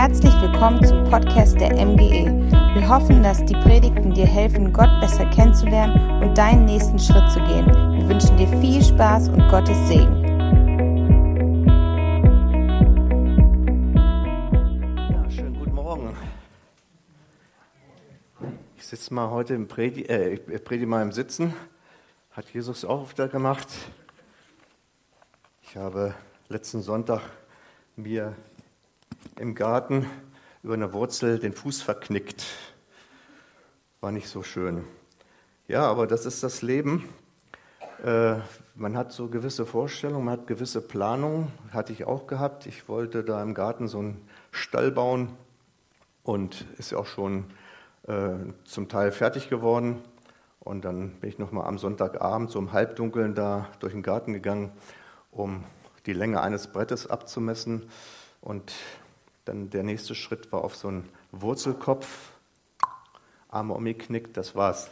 Herzlich willkommen zum Podcast der MGE. Wir hoffen, dass die Predigten dir helfen, Gott besser kennenzulernen und deinen nächsten Schritt zu gehen. Wir wünschen dir viel Spaß und Gottes Segen. Ja, schönen guten Morgen. Ich sitze mal heute im Predi, äh, ich predige mal im Sitzen. Hat Jesus auch öfter gemacht. Ich habe letzten Sonntag mir im Garten über eine Wurzel den Fuß verknickt. War nicht so schön. Ja, aber das ist das Leben. Äh, man hat so gewisse Vorstellungen, man hat gewisse Planungen, hatte ich auch gehabt. Ich wollte da im Garten so einen Stall bauen und ist auch schon äh, zum Teil fertig geworden. Und dann bin ich nochmal am Sonntagabend so im Halbdunkeln da durch den Garten gegangen, um die Länge eines Brettes abzumessen. Und dann der nächste Schritt war auf so einen Wurzelkopf, Arme umgeknickt, das war's.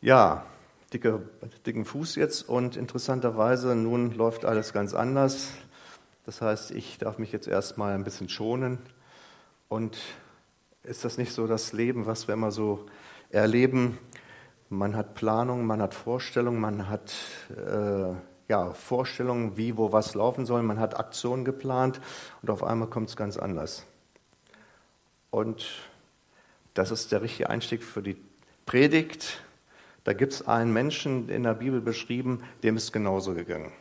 Ja, dicke, dicken Fuß jetzt und interessanterweise, nun läuft alles ganz anders. Das heißt, ich darf mich jetzt erstmal ein bisschen schonen. Und ist das nicht so das Leben, was wir immer so erleben? Man hat Planung, man hat Vorstellungen, man hat äh, ja, Vorstellungen, wie, wo was laufen soll. Man hat Aktionen geplant und auf einmal kommt es ganz anders. Und das ist der richtige Einstieg für die Predigt. Da gibt es einen Menschen in der Bibel beschrieben, dem ist genauso gegangen.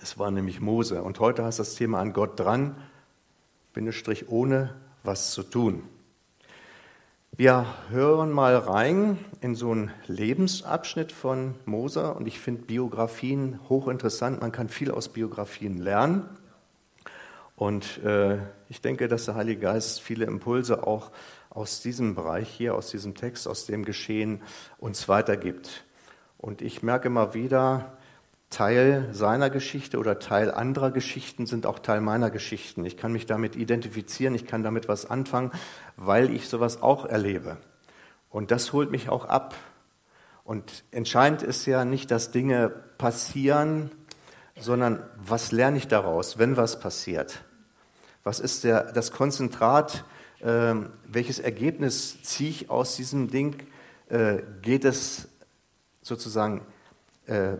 Es war nämlich Mose. Und heute heißt das Thema an Gott dran, Bindestrich ohne was zu tun. Wir hören mal rein in so einen Lebensabschnitt von Moser und ich finde Biografien hochinteressant. Man kann viel aus Biografien lernen. Und äh, ich denke, dass der Heilige Geist viele Impulse auch aus diesem Bereich hier, aus diesem Text, aus dem Geschehen uns weitergibt. Und ich merke immer wieder, Teil seiner Geschichte oder Teil anderer Geschichten sind auch Teil meiner Geschichten. Ich kann mich damit identifizieren, ich kann damit was anfangen, weil ich sowas auch erlebe. Und das holt mich auch ab. Und entscheidend ist ja nicht, dass Dinge passieren, sondern was lerne ich daraus, wenn was passiert? Was ist der, das Konzentrat? Äh, welches Ergebnis ziehe ich aus diesem Ding? Äh, geht es sozusagen äh,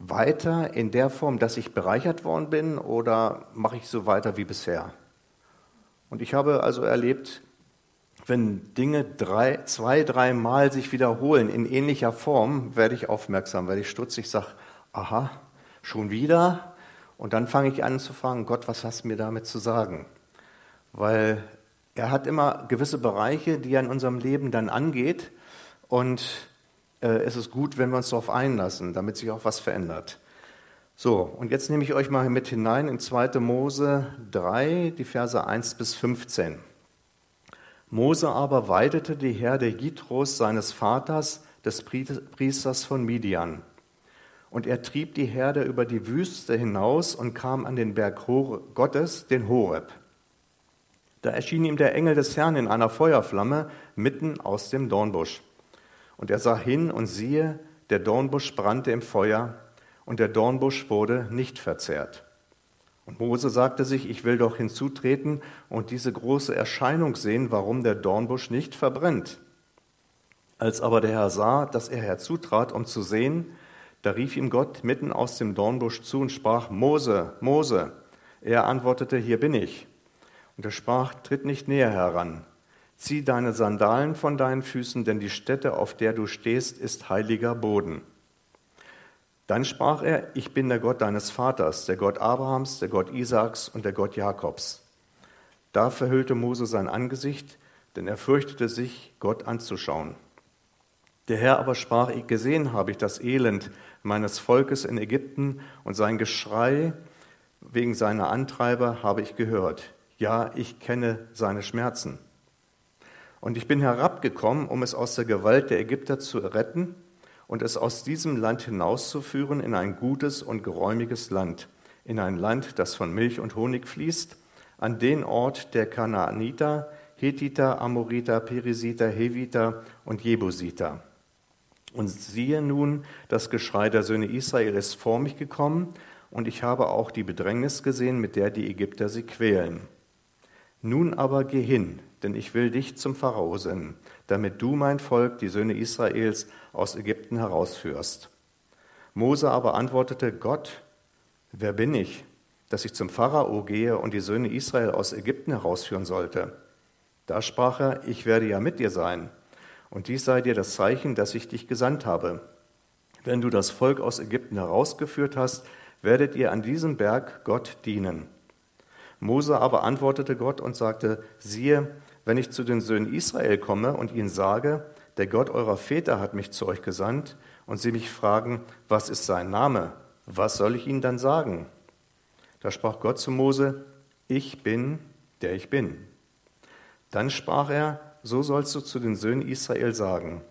weiter in der Form, dass ich bereichert worden bin oder mache ich so weiter wie bisher? Und ich habe also erlebt, wenn Dinge drei, zwei, dreimal sich wiederholen in ähnlicher Form, werde ich aufmerksam, werde ich stutzig, sage, aha, schon wieder? Und dann fange ich an zu fragen, Gott, was hast du mir damit zu sagen? Weil er hat immer gewisse Bereiche, die er in unserem Leben dann angeht und äh, es ist gut, wenn wir uns darauf einlassen, damit sich auch was verändert. So, und jetzt nehme ich euch mal mit hinein in 2. Mose 3, die Verse 1 bis 15. Mose aber weidete die Herde Jitros seines Vaters, des Priesters von Midian. Und er trieb die Herde über die Wüste hinaus und kam an den Berg Gottes, den Horeb. Da erschien ihm der Engel des Herrn in einer Feuerflamme mitten aus dem Dornbusch. Und er sah hin und siehe, der Dornbusch brannte im Feuer und der Dornbusch wurde nicht verzehrt. Und Mose sagte sich, ich will doch hinzutreten und diese große Erscheinung sehen, warum der Dornbusch nicht verbrennt. Als aber der Herr sah, dass er herzutrat, um zu sehen, da rief ihm Gott mitten aus dem Dornbusch zu und sprach, Mose, Mose. Er antwortete, hier bin ich. Und er sprach, tritt nicht näher heran. Zieh deine Sandalen von deinen Füßen, denn die Stätte, auf der du stehst, ist heiliger Boden. Dann sprach er, ich bin der Gott deines Vaters, der Gott Abrahams, der Gott Isaaks und der Gott Jakobs. Da verhüllte Mose sein Angesicht, denn er fürchtete sich, Gott anzuschauen. Der Herr aber sprach, gesehen habe ich das Elend meines Volkes in Ägypten und sein Geschrei wegen seiner Antreiber habe ich gehört. Ja, ich kenne seine Schmerzen. Und ich bin herabgekommen, um es aus der Gewalt der Ägypter zu retten und es aus diesem Land hinauszuführen in ein gutes und geräumiges Land, in ein Land, das von Milch und Honig fließt, an den Ort der Kanaaniter, Hethiter, Amoriter, Perisiter, Heviter und Jebusiter. Und siehe nun, das Geschrei der Söhne Israel ist vor mich gekommen, und ich habe auch die Bedrängnis gesehen, mit der die Ägypter sie quälen. Nun aber geh hin, denn ich will dich zum Pharao senden, damit du mein Volk, die Söhne Israels, aus Ägypten herausführst. Mose aber antwortete, Gott, wer bin ich, dass ich zum Pharao gehe und die Söhne Israel aus Ägypten herausführen sollte? Da sprach er, ich werde ja mit dir sein, und dies sei dir das Zeichen, dass ich dich gesandt habe. Wenn du das Volk aus Ägypten herausgeführt hast, werdet ihr an diesem Berg Gott dienen. Mose aber antwortete Gott und sagte, siehe, wenn ich zu den Söhnen Israel komme und ihnen sage, der Gott eurer Väter hat mich zu euch gesandt, und sie mich fragen, was ist sein Name? Was soll ich ihnen dann sagen? Da sprach Gott zu Mose, ich bin, der ich bin. Dann sprach er, so sollst du zu den Söhnen Israel sagen,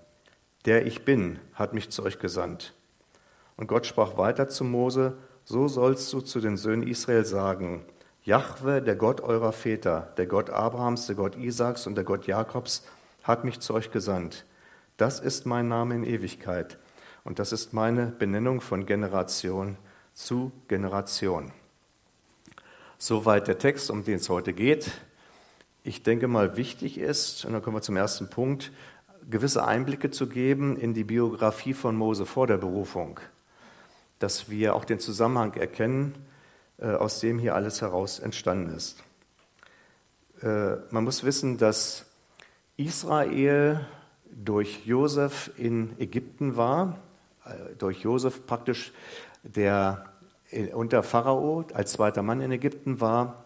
der ich bin, hat mich zu euch gesandt. Und Gott sprach weiter zu Mose, so sollst du zu den Söhnen Israel sagen, Jahwe, der Gott eurer Väter, der Gott Abrahams, der Gott Isaaks und der Gott Jakobs, hat mich zu euch gesandt. Das ist mein Name in Ewigkeit und das ist meine Benennung von Generation zu Generation. Soweit der Text, um den es heute geht. Ich denke mal, wichtig ist, und dann kommen wir zum ersten Punkt, gewisse Einblicke zu geben in die Biografie von Mose vor der Berufung, dass wir auch den Zusammenhang erkennen, aus dem hier alles heraus entstanden ist. Äh, man muss wissen, dass Israel durch Josef in Ägypten war, äh, durch Josef praktisch der unter Pharao als zweiter Mann in Ägypten war,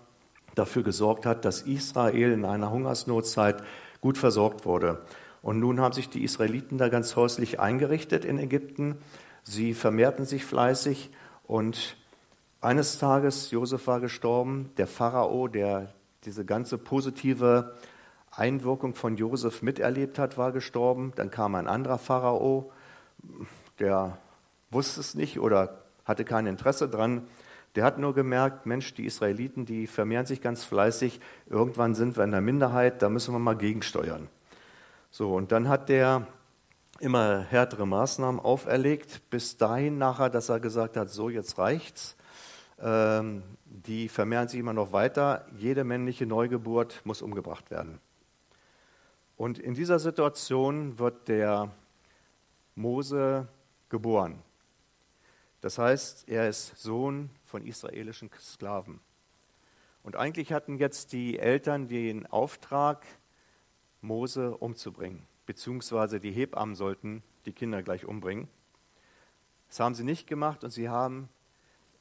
dafür gesorgt hat, dass Israel in einer Hungersnotzeit gut versorgt wurde. Und nun haben sich die Israeliten da ganz häuslich eingerichtet in Ägypten. Sie vermehrten sich fleißig und eines Tages, Josef war gestorben, der Pharao, der diese ganze positive Einwirkung von Josef miterlebt hat, war gestorben. Dann kam ein anderer Pharao, der wusste es nicht oder hatte kein Interesse dran. Der hat nur gemerkt, Mensch, die Israeliten, die vermehren sich ganz fleißig. Irgendwann sind wir in der Minderheit, da müssen wir mal gegensteuern. So, und dann hat der immer härtere Maßnahmen auferlegt, bis dahin nachher, dass er gesagt hat, so jetzt reicht's. Ähm, die vermehren sich immer noch weiter. Jede männliche Neugeburt muss umgebracht werden. Und in dieser Situation wird der Mose geboren. Das heißt, er ist Sohn von israelischen Sklaven. Und eigentlich hatten jetzt die Eltern den Auftrag, Mose umzubringen, beziehungsweise die Hebammen sollten die Kinder gleich umbringen. Das haben sie nicht gemacht und sie haben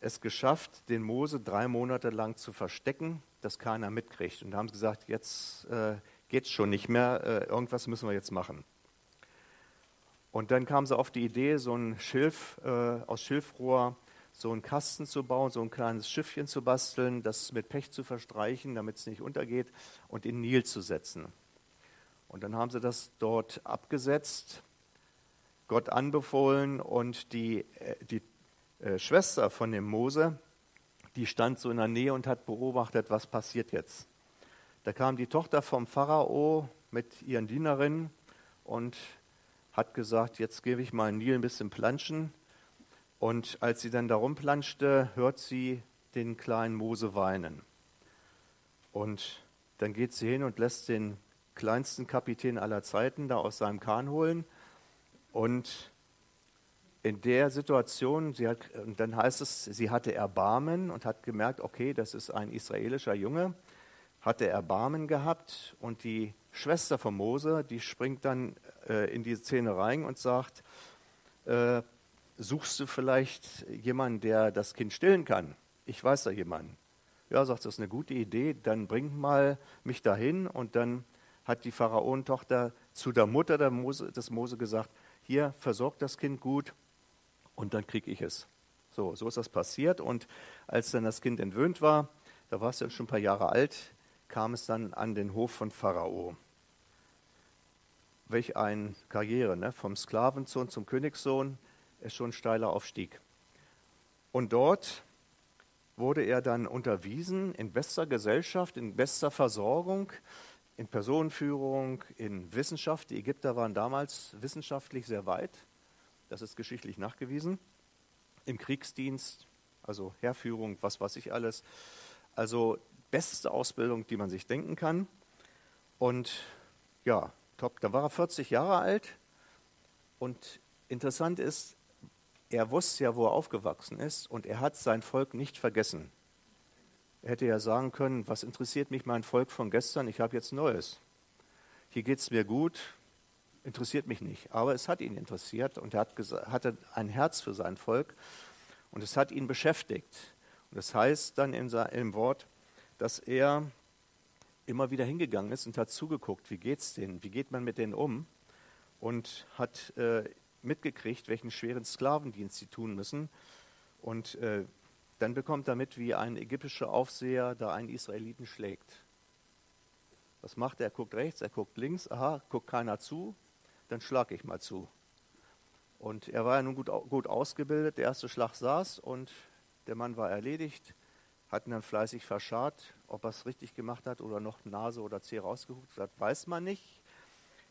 es geschafft, den Mose drei Monate lang zu verstecken, dass keiner mitkriegt. Und da haben sie gesagt, jetzt äh, geht es schon nicht mehr, äh, irgendwas müssen wir jetzt machen. Und dann kamen sie auf die Idee, so ein Schilf äh, aus Schilfrohr, so einen Kasten zu bauen, so ein kleines Schiffchen zu basteln, das mit Pech zu verstreichen, damit es nicht untergeht, und in Nil zu setzen. Und dann haben sie das dort abgesetzt, Gott anbefohlen und die, äh, die äh, Schwester von dem Mose, die stand so in der Nähe und hat beobachtet, was passiert jetzt. Da kam die Tochter vom Pharao mit ihren Dienerinnen und hat gesagt, jetzt gebe ich mal Nil ein bisschen planschen. Und als sie dann darum planschte, hört sie den kleinen Mose weinen. Und dann geht sie hin und lässt den kleinsten Kapitän aller Zeiten da aus seinem Kahn holen und in der Situation, hat, dann heißt es, sie hatte Erbarmen und hat gemerkt, okay, das ist ein israelischer Junge, hatte Erbarmen gehabt und die Schwester von Mose, die springt dann äh, in die Szene rein und sagt, äh, suchst du vielleicht jemanden, der das Kind stillen kann? Ich weiß da jemanden. Ja, sagt, das ist eine gute Idee, dann bring mal mich dahin und dann hat die Pharaonentochter zu der Mutter Mose, des Mose gesagt, hier, versorgt das Kind gut, und dann kriege ich es. So, so ist das passiert. Und als dann das Kind entwöhnt war, da war es ja schon ein paar Jahre alt, kam es dann an den Hof von Pharao. Welch eine Karriere, ne? vom Sklavensohn zum Königssohn, ist schon ein steiler Aufstieg. Und dort wurde er dann unterwiesen in bester Gesellschaft, in bester Versorgung, in Personenführung, in Wissenschaft. Die Ägypter waren damals wissenschaftlich sehr weit. Das ist geschichtlich nachgewiesen. Im Kriegsdienst, also Herrführung, was weiß ich alles. Also beste Ausbildung, die man sich denken kann. Und ja, top. Da war er 40 Jahre alt. Und interessant ist, er wusste ja, wo er aufgewachsen ist und er hat sein Volk nicht vergessen. Er hätte ja sagen können, was interessiert mich mein Volk von gestern, ich habe jetzt Neues. Hier geht es mir gut, interessiert mich nicht. Aber es hat ihn interessiert und er hat hatte ein Herz für sein Volk und es hat ihn beschäftigt. Und das heißt dann im Wort, dass er immer wieder hingegangen ist und hat zugeguckt, wie geht es denen, wie geht man mit denen um und hat äh, mitgekriegt, welchen schweren Sklavendienst sie tun müssen. Und äh, dann bekommt er mit, wie ein ägyptischer Aufseher da einen Israeliten schlägt. Was macht er? Er guckt rechts, er guckt links, aha, guckt keiner zu, dann schlage ich mal zu. Und er war ja nun gut, gut ausgebildet, der erste Schlag saß und der Mann war erledigt, hat ihn dann fleißig verscharrt. Ob er es richtig gemacht hat oder noch Nase oder Zeh rausgeguckt hat, weiß man nicht.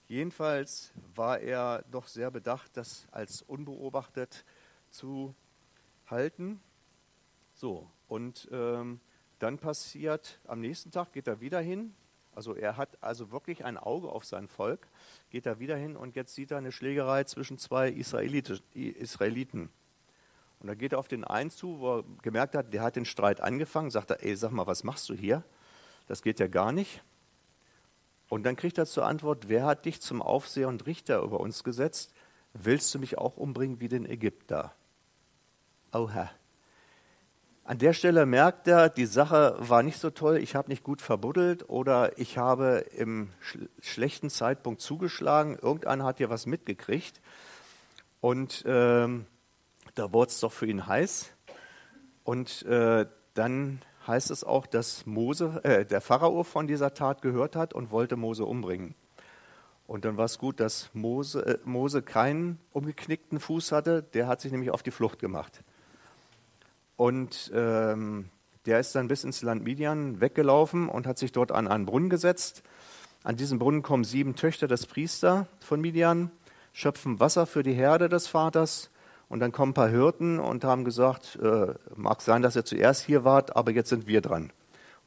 Jedenfalls war er doch sehr bedacht, das als unbeobachtet zu halten. So, und ähm, dann passiert, am nächsten Tag geht er wieder hin. Also er hat also wirklich ein Auge auf sein Volk, geht er wieder hin und jetzt sieht er eine Schlägerei zwischen zwei Israeliten. Und da geht er auf den einen zu, wo er gemerkt hat, der hat den Streit angefangen, sagt er, ey, sag mal, was machst du hier? Das geht ja gar nicht. Und dann kriegt er zur Antwort, wer hat dich zum Aufseher und Richter über uns gesetzt? Willst du mich auch umbringen wie den Ägypter? Oha. An der Stelle merkt er, die Sache war nicht so toll, ich habe nicht gut verbuddelt oder ich habe im sch schlechten Zeitpunkt zugeschlagen, irgendeiner hat ja was mitgekriegt und ähm, da wurde es doch für ihn heiß. Und äh, dann heißt es auch, dass Mose, äh, der Pharao von dieser Tat gehört hat und wollte Mose umbringen. Und dann war es gut, dass Mose, äh, Mose keinen umgeknickten Fuß hatte, der hat sich nämlich auf die Flucht gemacht. Und ähm, der ist dann bis ins Land Midian weggelaufen und hat sich dort an einen Brunnen gesetzt. An diesem Brunnen kommen sieben Töchter des Priesters von Midian, schöpfen Wasser für die Herde des Vaters und dann kommen ein paar Hirten und haben gesagt, äh, mag sein, dass ihr zuerst hier wart, aber jetzt sind wir dran.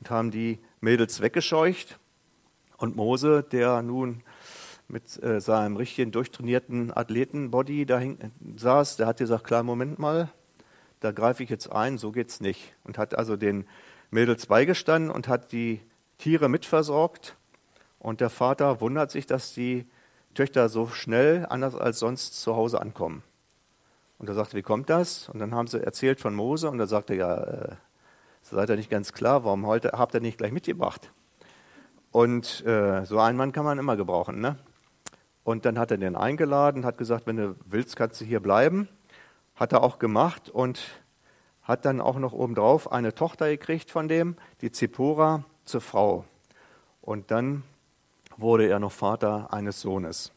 Und haben die Mädels weggescheucht. Und Mose, der nun mit äh, seinem richtigen durchtrainierten Athletenbody da saß, der hat gesagt, klar, Moment mal, da greife ich jetzt ein, so geht's nicht. Und hat also den Mädels beigestanden und hat die Tiere mitversorgt. Und der Vater wundert sich, dass die Töchter so schnell, anders als sonst, zu Hause ankommen. Und er sagte, wie kommt das? Und dann haben sie erzählt von Mose und er sagte, ja, äh, seid ihr nicht ganz klar, warum heute habt ihr nicht gleich mitgebracht? Und äh, so einen Mann kann man immer gebrauchen. Ne? Und dann hat er den eingeladen, hat gesagt, wenn du willst, kannst du hier bleiben. Hat er auch gemacht und hat dann auch noch obendrauf eine Tochter gekriegt von dem, die Zippora, zur Frau. Und dann wurde er noch Vater eines Sohnes.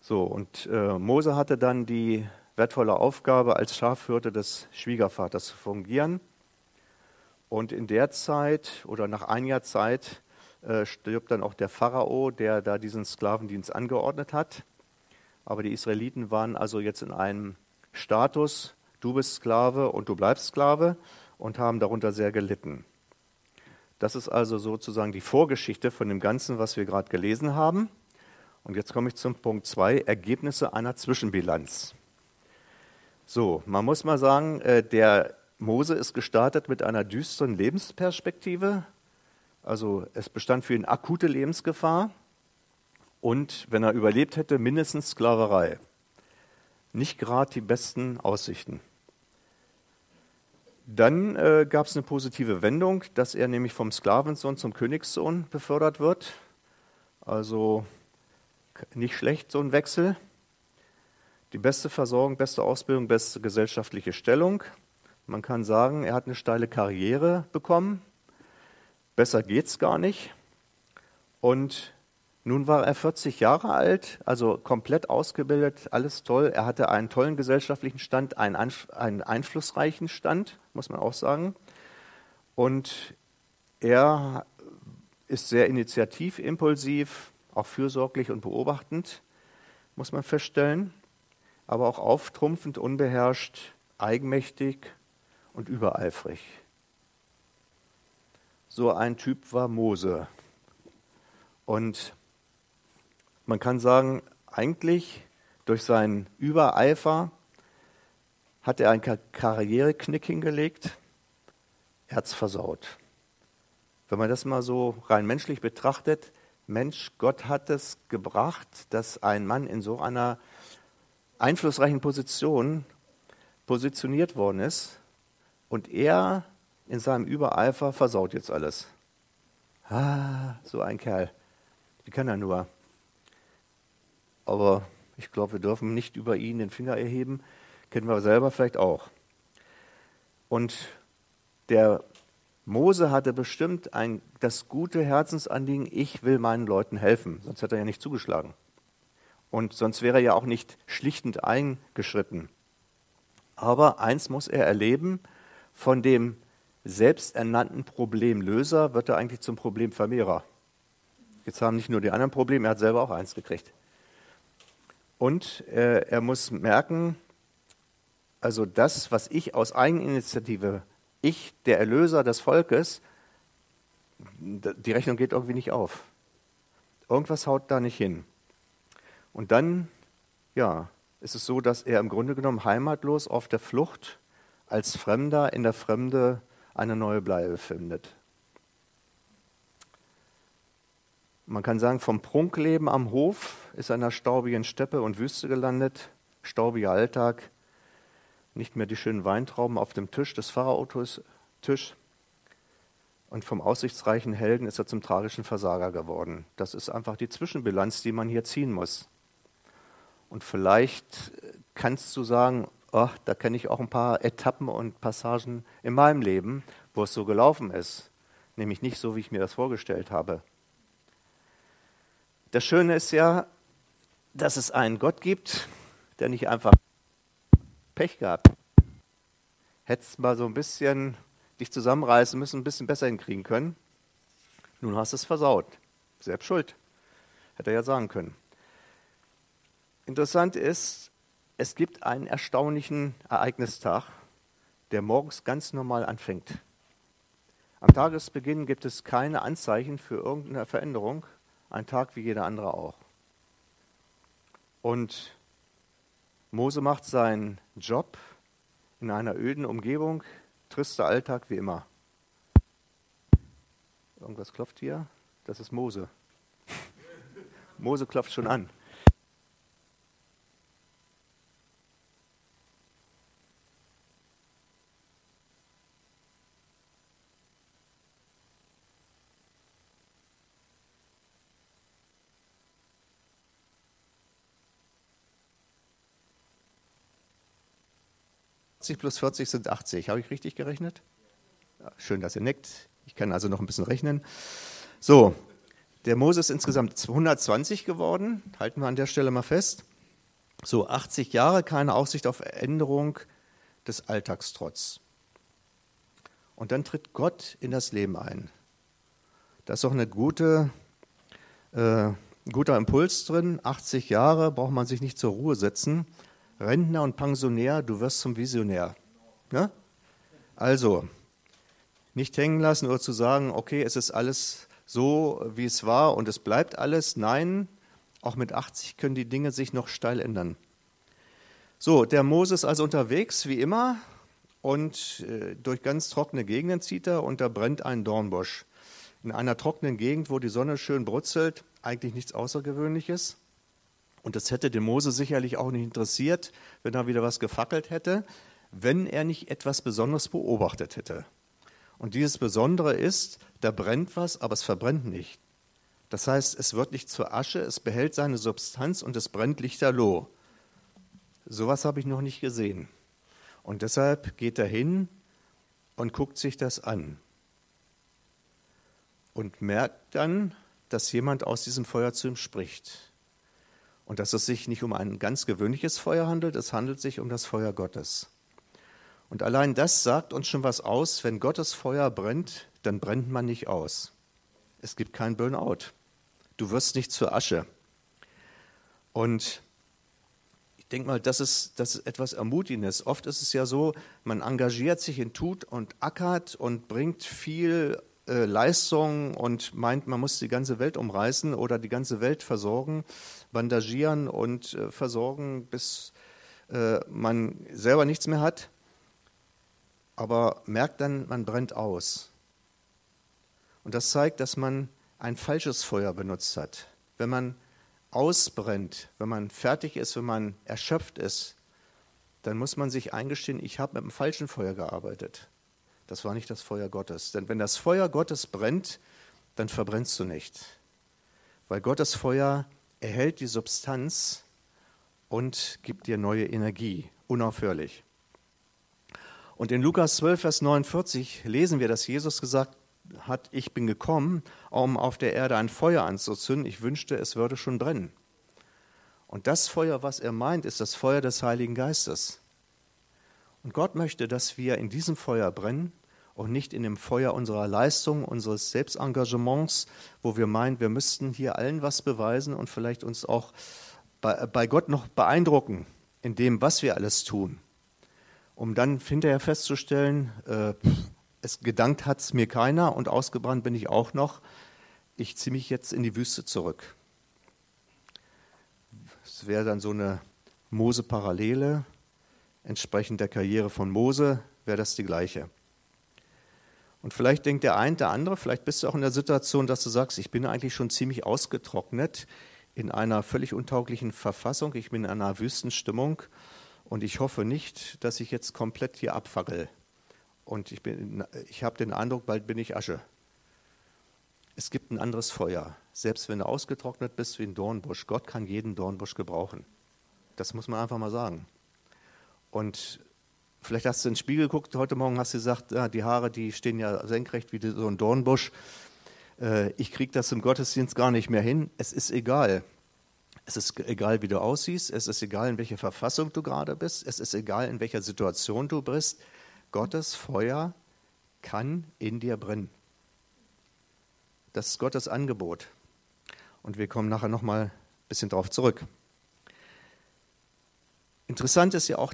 So, und äh, Mose hatte dann die wertvolle Aufgabe, als Schafhirte des Schwiegervaters zu fungieren. Und in der Zeit oder nach einiger Zeit äh, stirbt dann auch der Pharao, der da diesen Sklavendienst angeordnet hat. Aber die Israeliten waren also jetzt in einem Status, du bist Sklave und du bleibst Sklave und haben darunter sehr gelitten. Das ist also sozusagen die Vorgeschichte von dem Ganzen, was wir gerade gelesen haben. Und jetzt komme ich zum Punkt 2, Ergebnisse einer Zwischenbilanz. So, man muss mal sagen, äh, der Mose ist gestartet mit einer düsteren Lebensperspektive. Also es bestand für ihn akute Lebensgefahr und, wenn er überlebt hätte, mindestens Sklaverei. Nicht gerade die besten Aussichten. Dann äh, gab es eine positive Wendung, dass er nämlich vom Sklavensohn zum Königssohn befördert wird. Also nicht schlecht, so ein Wechsel die beste Versorgung, beste Ausbildung, beste gesellschaftliche Stellung. Man kann sagen, er hat eine steile Karriere bekommen. Besser geht's gar nicht. Und nun war er 40 Jahre alt, also komplett ausgebildet, alles toll. Er hatte einen tollen gesellschaftlichen Stand, einen, einen einflussreichen Stand, muss man auch sagen. Und er ist sehr initiativ, impulsiv, auch fürsorglich und beobachtend, muss man feststellen aber auch auftrumpfend, unbeherrscht, eigenmächtig und übereifrig. so ein Typ war Mose. Und man kann sagen, eigentlich durch seinen Übereifer hat er einen Karriereknick hingelegt. Er hat es versaut. Wenn man das mal so rein menschlich betrachtet, Mensch, Gott hat es gebracht, dass ein Mann in so einer einflussreichen Position positioniert worden ist und er in seinem Übereifer versaut jetzt alles. Ah, so ein Kerl. Wie kann er nur? Aber ich glaube, wir dürfen nicht über ihn den Finger erheben. Kennen wir selber vielleicht auch. Und der Mose hatte bestimmt ein, das gute Herzensanliegen, ich will meinen Leuten helfen, sonst hätte er ja nicht zugeschlagen. Und sonst wäre er ja auch nicht schlichtend eingeschritten. Aber eins muss er erleben, von dem selbsternannten Problemlöser wird er eigentlich zum Problemvermehrer. Jetzt haben nicht nur die anderen Probleme, er hat selber auch eins gekriegt. Und äh, er muss merken, also das, was ich aus Eigeninitiative, ich, der Erlöser des Volkes, die Rechnung geht irgendwie nicht auf. Irgendwas haut da nicht hin. Und dann, ja, ist es so, dass er im Grunde genommen heimatlos auf der Flucht als Fremder in der Fremde eine neue Bleibe findet. Man kann sagen, vom Prunkleben am Hof ist er in einer staubigen Steppe und Wüste gelandet, staubiger Alltag, nicht mehr die schönen Weintrauben auf dem Tisch des Fahrerautos Tisch. Und vom aussichtsreichen Helden ist er zum tragischen Versager geworden. Das ist einfach die Zwischenbilanz, die man hier ziehen muss. Und vielleicht kannst du sagen, oh, da kenne ich auch ein paar Etappen und Passagen in meinem Leben, wo es so gelaufen ist. Nämlich nicht so, wie ich mir das vorgestellt habe. Das Schöne ist ja, dass es einen Gott gibt, der nicht einfach Pech gehabt. Hättest mal so ein bisschen dich zusammenreißen müssen, ein bisschen besser hinkriegen können. Nun hast du es versaut. Selbst schuld. Hätte er ja sagen können. Interessant ist, es gibt einen erstaunlichen Ereignistag, der morgens ganz normal anfängt. Am Tagesbeginn gibt es keine Anzeichen für irgendeine Veränderung, ein Tag wie jeder andere auch. Und Mose macht seinen Job in einer öden Umgebung, trister Alltag wie immer. Irgendwas klopft hier? Das ist Mose. Mose klopft schon an. 40 plus 40 sind 80. Habe ich richtig gerechnet? Ja, schön, dass ihr nickt. Ich kann also noch ein bisschen rechnen. So, der Mose ist insgesamt 120 geworden. Halten wir an der Stelle mal fest. So, 80 Jahre, keine Aussicht auf Änderung des Alltagstrotz. Und dann tritt Gott in das Leben ein. Da ist auch eine gute, äh, ein guter Impuls drin. 80 Jahre braucht man sich nicht zur Ruhe setzen. Rentner und Pensionär, du wirst zum Visionär. Ja? Also, nicht hängen lassen oder zu sagen, okay, es ist alles so, wie es war und es bleibt alles. Nein, auch mit 80 können die Dinge sich noch steil ändern. So, der Moses also unterwegs, wie immer, und äh, durch ganz trockene Gegenden zieht er und da brennt ein Dornbusch. In einer trockenen Gegend, wo die Sonne schön brutzelt, eigentlich nichts Außergewöhnliches. Und das hätte den Mose sicherlich auch nicht interessiert, wenn er wieder was gefackelt hätte, wenn er nicht etwas Besonderes beobachtet hätte. Und dieses Besondere ist, da brennt was, aber es verbrennt nicht. Das heißt, es wird nicht zur Asche, es behält seine Substanz und es brennt lichterloh. Sowas habe ich noch nicht gesehen. Und deshalb geht er hin und guckt sich das an. Und merkt dann, dass jemand aus diesem Feuer zu ihm spricht und dass es sich nicht um ein ganz gewöhnliches Feuer handelt, es handelt sich um das Feuer Gottes. Und allein das sagt uns schon was aus, wenn Gottes Feuer brennt, dann brennt man nicht aus. Es gibt kein Burnout. Du wirst nicht zur Asche. Und ich denke mal, das ist, das ist etwas Ermutigendes. Oft ist es ja so, man engagiert sich in Tut und ackert und bringt viel äh, Leistung und meint, man muss die ganze Welt umreißen oder die ganze Welt versorgen, bandagieren und äh, versorgen, bis äh, man selber nichts mehr hat, aber merkt dann, man brennt aus. Und das zeigt, dass man ein falsches Feuer benutzt hat. Wenn man ausbrennt, wenn man fertig ist, wenn man erschöpft ist, dann muss man sich eingestehen, ich habe mit dem falschen Feuer gearbeitet. Das war nicht das Feuer Gottes. Denn wenn das Feuer Gottes brennt, dann verbrennst du nicht. Weil Gottes Feuer erhält die Substanz und gibt dir neue Energie, unaufhörlich. Und in Lukas 12, Vers 49 lesen wir, dass Jesus gesagt hat, ich bin gekommen, um auf der Erde ein Feuer anzuzünden. Ich wünschte, es würde schon brennen. Und das Feuer, was er meint, ist das Feuer des Heiligen Geistes. Und Gott möchte, dass wir in diesem Feuer brennen und nicht in dem Feuer unserer Leistung, unseres Selbstengagements, wo wir meinen, wir müssten hier allen was beweisen und vielleicht uns auch bei, bei Gott noch beeindrucken in dem, was wir alles tun, um dann hinterher festzustellen, äh, es gedankt hat es mir keiner und ausgebrannt bin ich auch noch. Ich ziehe mich jetzt in die Wüste zurück. Es wäre dann so eine Mose-Parallele. Entsprechend der Karriere von Mose wäre das die gleiche. Und vielleicht denkt der eine, der andere, vielleicht bist du auch in der Situation, dass du sagst, ich bin eigentlich schon ziemlich ausgetrocknet in einer völlig untauglichen Verfassung, ich bin in einer Wüstenstimmung und ich hoffe nicht, dass ich jetzt komplett hier abfackel. Und ich, ich habe den Eindruck, bald bin ich Asche. Es gibt ein anderes Feuer. Selbst wenn du ausgetrocknet bist wie ein Dornbusch, Gott kann jeden Dornbusch gebrauchen. Das muss man einfach mal sagen. Und vielleicht hast du in den Spiegel geguckt, heute Morgen hast du gesagt, ja, die Haare, die stehen ja senkrecht wie so ein Dornbusch. Äh, ich kriege das im Gottesdienst gar nicht mehr hin. Es ist egal. Es ist egal, wie du aussiehst. Es ist egal, in welcher Verfassung du gerade bist. Es ist egal, in welcher Situation du bist. Gottes Feuer kann in dir brennen. Das ist Gottes Angebot. Und wir kommen nachher nochmal ein bisschen darauf zurück. Interessant ist ja auch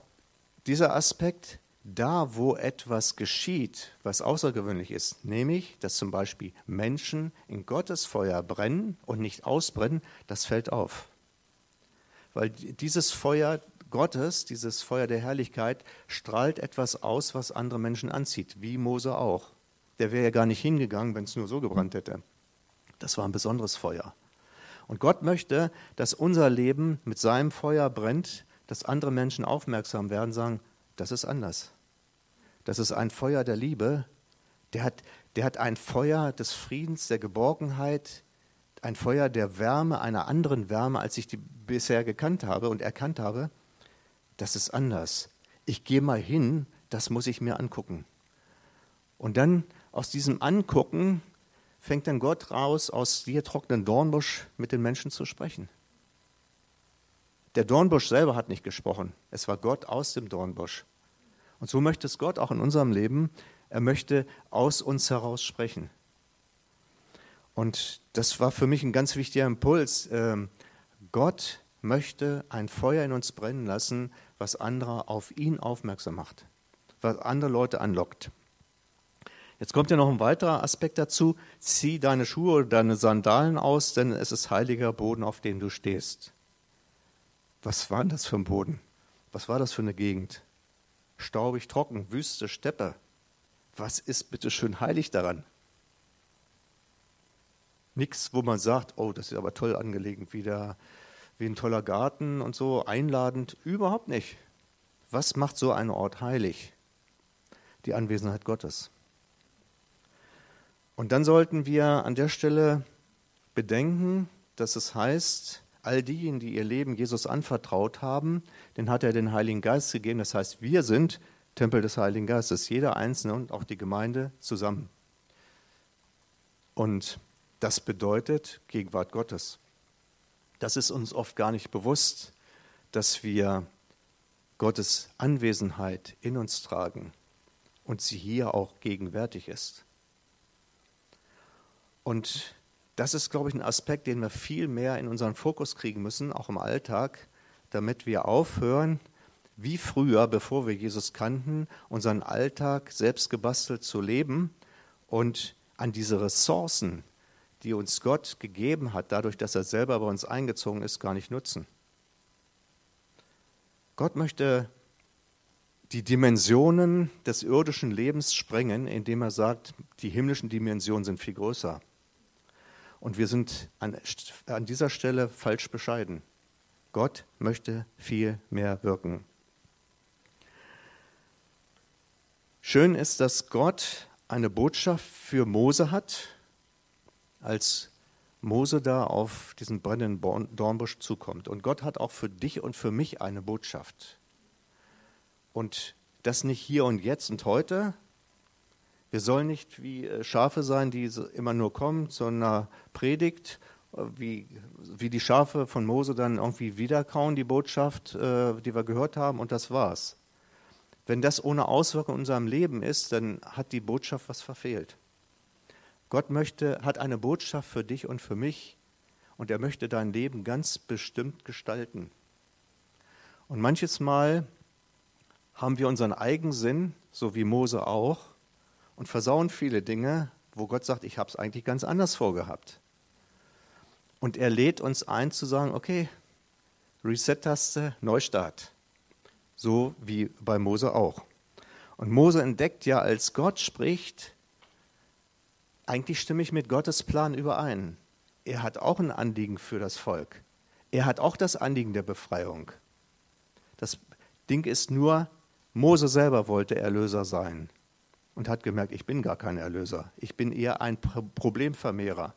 dieser Aspekt, da wo etwas geschieht, was außergewöhnlich ist, nämlich, dass zum Beispiel Menschen in Gottes Feuer brennen und nicht ausbrennen, das fällt auf. Weil dieses Feuer Gottes, dieses Feuer der Herrlichkeit, strahlt etwas aus, was andere Menschen anzieht, wie Mose auch. Der wäre ja gar nicht hingegangen, wenn es nur so gebrannt hätte. Das war ein besonderes Feuer. Und Gott möchte, dass unser Leben mit seinem Feuer brennt, dass andere Menschen aufmerksam werden, sagen, das ist anders. Das ist ein Feuer der Liebe. Der hat, der hat ein Feuer des Friedens, der Geborgenheit, ein Feuer der Wärme, einer anderen Wärme, als ich die bisher gekannt habe und erkannt habe. Das ist anders. Ich gehe mal hin, das muss ich mir angucken. Und dann aus diesem Angucken fängt dann Gott raus, aus dir trockenen Dornbusch mit den Menschen zu sprechen. Der Dornbusch selber hat nicht gesprochen. Es war Gott aus dem Dornbusch. Und so möchte es Gott auch in unserem Leben. Er möchte aus uns heraus sprechen. Und das war für mich ein ganz wichtiger Impuls. Ähm, Gott möchte ein Feuer in uns brennen lassen, was andere auf ihn aufmerksam macht, was andere Leute anlockt. Jetzt kommt ja noch ein weiterer Aspekt dazu. Zieh deine Schuhe oder deine Sandalen aus, denn es ist heiliger Boden, auf dem du stehst. Was war denn das für ein Boden? Was war das für eine Gegend? Staubig, trocken, Wüste, Steppe. Was ist bitte schön heilig daran? Nichts, wo man sagt, oh, das ist aber toll angelegt, wieder wie ein toller Garten und so, einladend. Überhaupt nicht. Was macht so ein Ort heilig? Die Anwesenheit Gottes. Und dann sollten wir an der Stelle bedenken, dass es heißt, all diejenigen, die ihr Leben Jesus anvertraut haben, den hat er den Heiligen Geist gegeben. Das heißt, wir sind Tempel des Heiligen Geistes, jeder Einzelne und auch die Gemeinde zusammen. Und das bedeutet Gegenwart Gottes. Das ist uns oft gar nicht bewusst, dass wir Gottes Anwesenheit in uns tragen und sie hier auch gegenwärtig ist. Und das ist, glaube ich, ein Aspekt, den wir viel mehr in unseren Fokus kriegen müssen, auch im Alltag, damit wir aufhören, wie früher, bevor wir Jesus kannten, unseren Alltag selbst gebastelt zu leben und an diese Ressourcen, die uns Gott gegeben hat, dadurch, dass er selber bei uns eingezogen ist, gar nicht nutzen. Gott möchte die Dimensionen des irdischen Lebens sprengen, indem er sagt, die himmlischen Dimensionen sind viel größer. Und wir sind an, an dieser Stelle falsch bescheiden. Gott möchte viel mehr wirken. Schön ist, dass Gott eine Botschaft für Mose hat, als Mose da auf diesen brennenden Dornbusch zukommt. Und Gott hat auch für dich und für mich eine Botschaft. Und das nicht hier und jetzt und heute. Wir sollen nicht wie äh, Schafe sein, die immer nur kommen zu einer Predigt, äh, wie, wie die Schafe von Mose dann irgendwie wiederkauen, die Botschaft, äh, die wir gehört haben, und das war's. Wenn das ohne Auswirkung in unserem Leben ist, dann hat die Botschaft was verfehlt. Gott möchte, hat eine Botschaft für dich und für mich und er möchte dein Leben ganz bestimmt gestalten. Und manches Mal haben wir unseren Eigensinn, so wie Mose auch, und versauen viele Dinge, wo Gott sagt, ich habe es eigentlich ganz anders vorgehabt. Und er lädt uns ein zu sagen, okay, Reset-Taste, Neustart. So wie bei Mose auch. Und Mose entdeckt ja, als Gott spricht, eigentlich stimme ich mit Gottes Plan überein. Er hat auch ein Anliegen für das Volk. Er hat auch das Anliegen der Befreiung. Das Ding ist nur, Mose selber wollte Erlöser sein und hat gemerkt, ich bin gar kein Erlöser. Ich bin eher ein Problemvermehrer.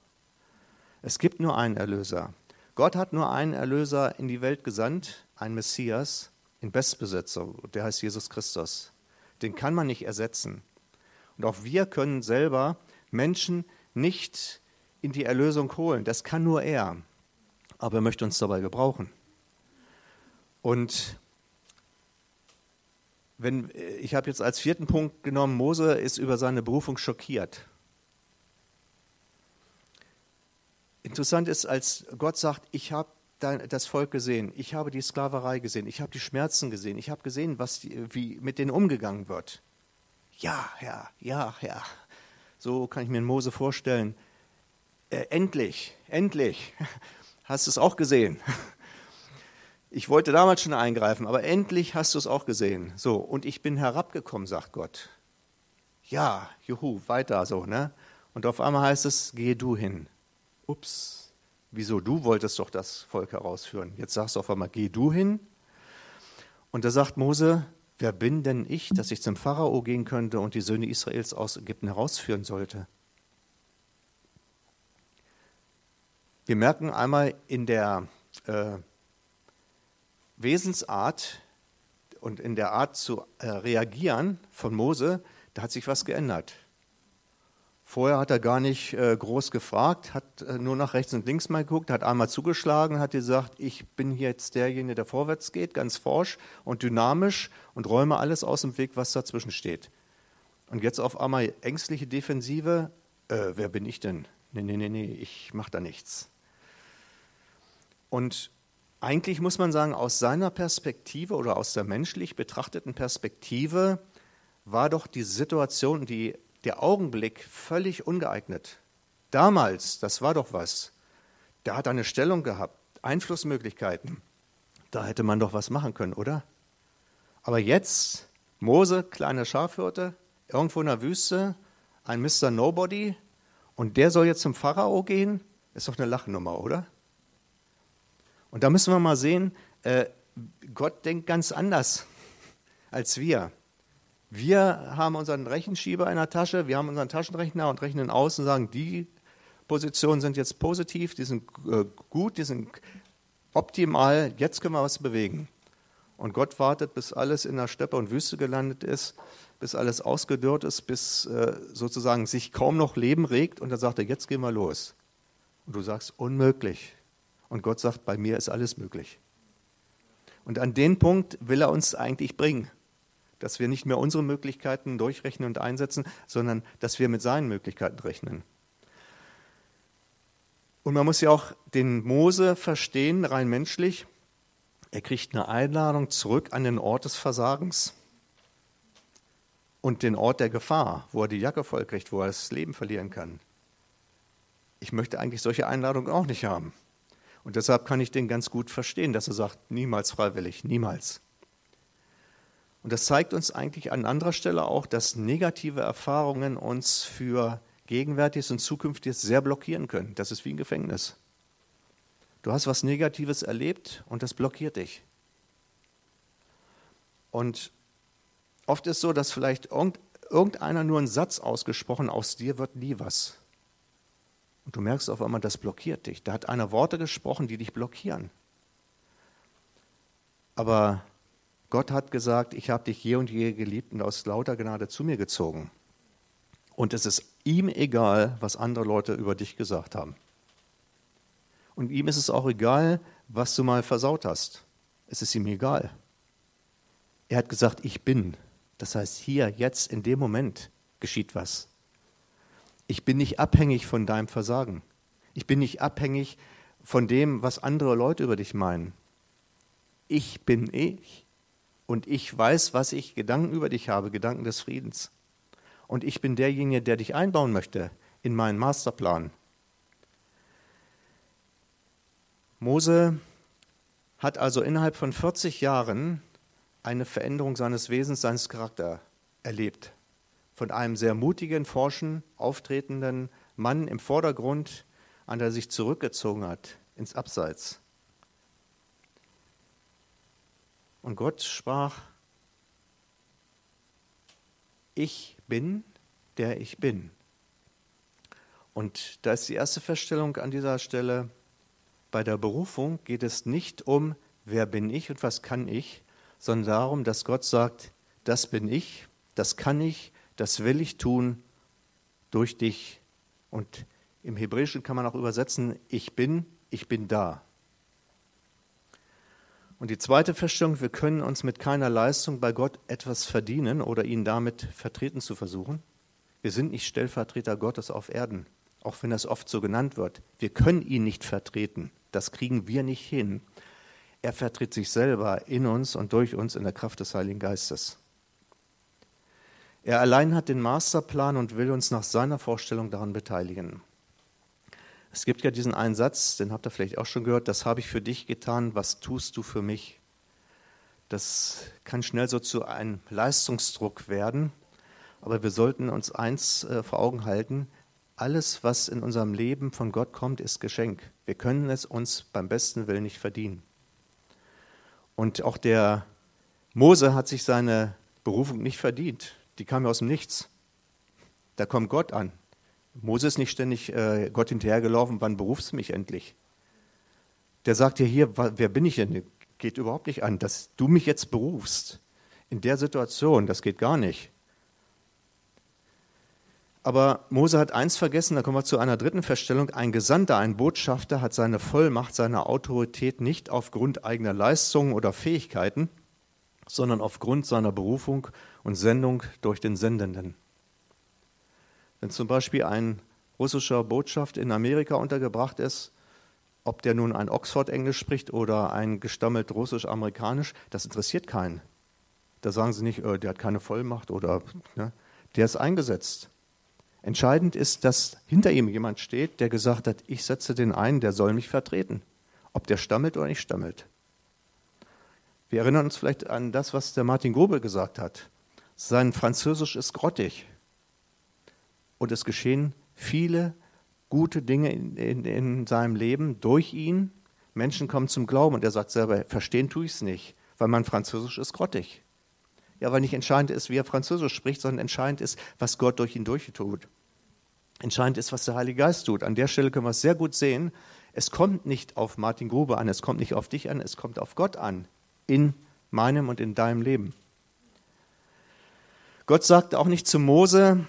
Es gibt nur einen Erlöser. Gott hat nur einen Erlöser in die Welt gesandt, einen Messias in Bestbesetzung, der heißt Jesus Christus. Den kann man nicht ersetzen. Und auch wir können selber Menschen nicht in die Erlösung holen. Das kann nur er. Aber er möchte uns dabei gebrauchen. Und wenn, äh, ich habe jetzt als vierten Punkt genommen, Mose ist über seine Berufung schockiert. Interessant ist, als Gott sagt, ich habe das Volk gesehen, ich habe die Sklaverei gesehen, ich habe die Schmerzen gesehen, ich habe gesehen, was die, wie mit denen umgegangen wird. Ja, Herr, ja, Herr. So kann ich mir Mose vorstellen. Äh, endlich, endlich. Hast du es auch gesehen? Ich wollte damals schon eingreifen, aber endlich hast du es auch gesehen. So, und ich bin herabgekommen, sagt Gott. Ja, juhu, weiter so, ne? Und auf einmal heißt es, gehe du hin. Ups, wieso du wolltest doch das Volk herausführen? Jetzt sagst du auf einmal, geh du hin. Und da sagt Mose, wer bin denn ich, dass ich zum Pharao gehen könnte und die Söhne Israels aus Ägypten herausführen sollte? Wir merken einmal in der äh, Wesensart und in der Art zu äh, reagieren von Mose, da hat sich was geändert. Vorher hat er gar nicht äh, groß gefragt, hat äh, nur nach rechts und links mal geguckt, hat einmal zugeschlagen, hat gesagt, ich bin jetzt derjenige, der vorwärts geht, ganz forsch und dynamisch und räume alles aus dem Weg, was dazwischen steht. Und jetzt auf einmal ängstliche Defensive, äh, wer bin ich denn? Nee, nee, nee, nee, ich mache da nichts. Und eigentlich muss man sagen, aus seiner Perspektive oder aus der menschlich betrachteten Perspektive war doch die Situation, die, der Augenblick völlig ungeeignet. Damals, das war doch was. Der hat eine Stellung gehabt, Einflussmöglichkeiten. Da hätte man doch was machen können, oder? Aber jetzt, Mose, kleine Schafhirte, irgendwo in der Wüste, ein Mr. Nobody, und der soll jetzt zum Pharao gehen? Ist doch eine Lachnummer, oder? Und da müssen wir mal sehen, äh, Gott denkt ganz anders als wir. Wir haben unseren Rechenschieber in der Tasche, wir haben unseren Taschenrechner und rechnen aus und sagen, die Positionen sind jetzt positiv, die sind äh, gut, die sind optimal, jetzt können wir was bewegen. Und Gott wartet, bis alles in der Steppe und Wüste gelandet ist, bis alles ausgedörrt ist, bis äh, sozusagen sich kaum noch Leben regt und dann sagt er, jetzt gehen wir los. Und du sagst, unmöglich. Und Gott sagt, bei mir ist alles möglich. Und an den Punkt will er uns eigentlich bringen, dass wir nicht mehr unsere Möglichkeiten durchrechnen und einsetzen, sondern dass wir mit seinen Möglichkeiten rechnen. Und man muss ja auch den Mose verstehen, rein menschlich. Er kriegt eine Einladung zurück an den Ort des Versagens. und den Ort der Gefahr, wo er die Jacke vollkriegt, wo er das Leben verlieren kann. Ich möchte eigentlich solche Einladungen auch nicht haben. Und deshalb kann ich den ganz gut verstehen, dass er sagt, niemals freiwillig, niemals. Und das zeigt uns eigentlich an anderer Stelle auch, dass negative Erfahrungen uns für Gegenwärtiges und Zukünftiges sehr blockieren können. Das ist wie ein Gefängnis. Du hast was Negatives erlebt und das blockiert dich. Und oft ist so, dass vielleicht irgendeiner nur einen Satz ausgesprochen, aus dir wird nie was. Und du merkst auf einmal, das blockiert dich. Da hat einer Worte gesprochen, die dich blockieren. Aber Gott hat gesagt, ich habe dich je und je geliebt und aus lauter Gnade zu mir gezogen. Und es ist ihm egal, was andere Leute über dich gesagt haben. Und ihm ist es auch egal, was du mal versaut hast. Es ist ihm egal. Er hat gesagt, ich bin. Das heißt, hier, jetzt, in dem Moment geschieht was. Ich bin nicht abhängig von deinem Versagen. Ich bin nicht abhängig von dem, was andere Leute über dich meinen. Ich bin ich und ich weiß, was ich Gedanken über dich habe, Gedanken des Friedens. Und ich bin derjenige, der dich einbauen möchte in meinen Masterplan. Mose hat also innerhalb von 40 Jahren eine Veränderung seines Wesens, seines Charakters erlebt. Von einem sehr mutigen, forschen, auftretenden Mann im Vordergrund, an der sich zurückgezogen hat ins Abseits. Und Gott sprach, ich bin, der ich bin. Und da ist die erste Feststellung an dieser Stelle, bei der Berufung geht es nicht um, wer bin ich und was kann ich, sondern darum, dass Gott sagt, das bin ich, das kann ich, das will ich tun durch dich. Und im Hebräischen kann man auch übersetzen, ich bin, ich bin da. Und die zweite Feststellung, wir können uns mit keiner Leistung bei Gott etwas verdienen oder ihn damit vertreten zu versuchen. Wir sind nicht Stellvertreter Gottes auf Erden, auch wenn das oft so genannt wird. Wir können ihn nicht vertreten. Das kriegen wir nicht hin. Er vertritt sich selber in uns und durch uns in der Kraft des Heiligen Geistes. Er allein hat den Masterplan und will uns nach seiner Vorstellung daran beteiligen. Es gibt ja diesen einen Satz, den habt ihr vielleicht auch schon gehört, das habe ich für dich getan, was tust du für mich? Das kann schnell so zu einem Leistungsdruck werden, aber wir sollten uns eins äh, vor Augen halten, alles, was in unserem Leben von Gott kommt, ist Geschenk. Wir können es uns beim besten Willen nicht verdienen. Und auch der Mose hat sich seine Berufung nicht verdient. Die kam ja aus dem Nichts. Da kommt Gott an. Mose ist nicht ständig äh, Gott hinterhergelaufen, wann berufst du mich endlich? Der sagt ja hier, wer bin ich denn? Geht überhaupt nicht an, dass du mich jetzt berufst. In der Situation, das geht gar nicht. Aber Mose hat eins vergessen, da kommen wir zu einer dritten Feststellung. Ein Gesandter, ein Botschafter hat seine Vollmacht, seine Autorität nicht aufgrund eigener Leistungen oder Fähigkeiten, sondern aufgrund seiner Berufung und Sendung durch den Sendenden. Wenn zum Beispiel ein russischer Botschaft in Amerika untergebracht ist, ob der nun ein Oxford-Englisch spricht oder ein gestammelt russisch-amerikanisch, das interessiert keinen. Da sagen sie nicht, äh, der hat keine Vollmacht oder ne, der ist eingesetzt. Entscheidend ist, dass hinter ihm jemand steht, der gesagt hat, ich setze den ein, der soll mich vertreten, ob der stammelt oder nicht stammelt. Wir erinnern uns vielleicht an das, was der Martin Grobel gesagt hat. Sein Französisch ist grottig und es geschehen viele gute Dinge in, in, in seinem Leben durch ihn. Menschen kommen zum Glauben und er sagt selber, verstehen tue ich es nicht, weil mein Französisch ist grottig. Ja, weil nicht entscheidend ist, wie er Französisch spricht, sondern entscheidend ist, was Gott durch ihn durchtut. Entscheidend ist, was der Heilige Geist tut. An der Stelle können wir es sehr gut sehen. Es kommt nicht auf Martin Grube an, es kommt nicht auf dich an, es kommt auf Gott an, in meinem und in deinem Leben. Gott sagt auch nicht zu Mose,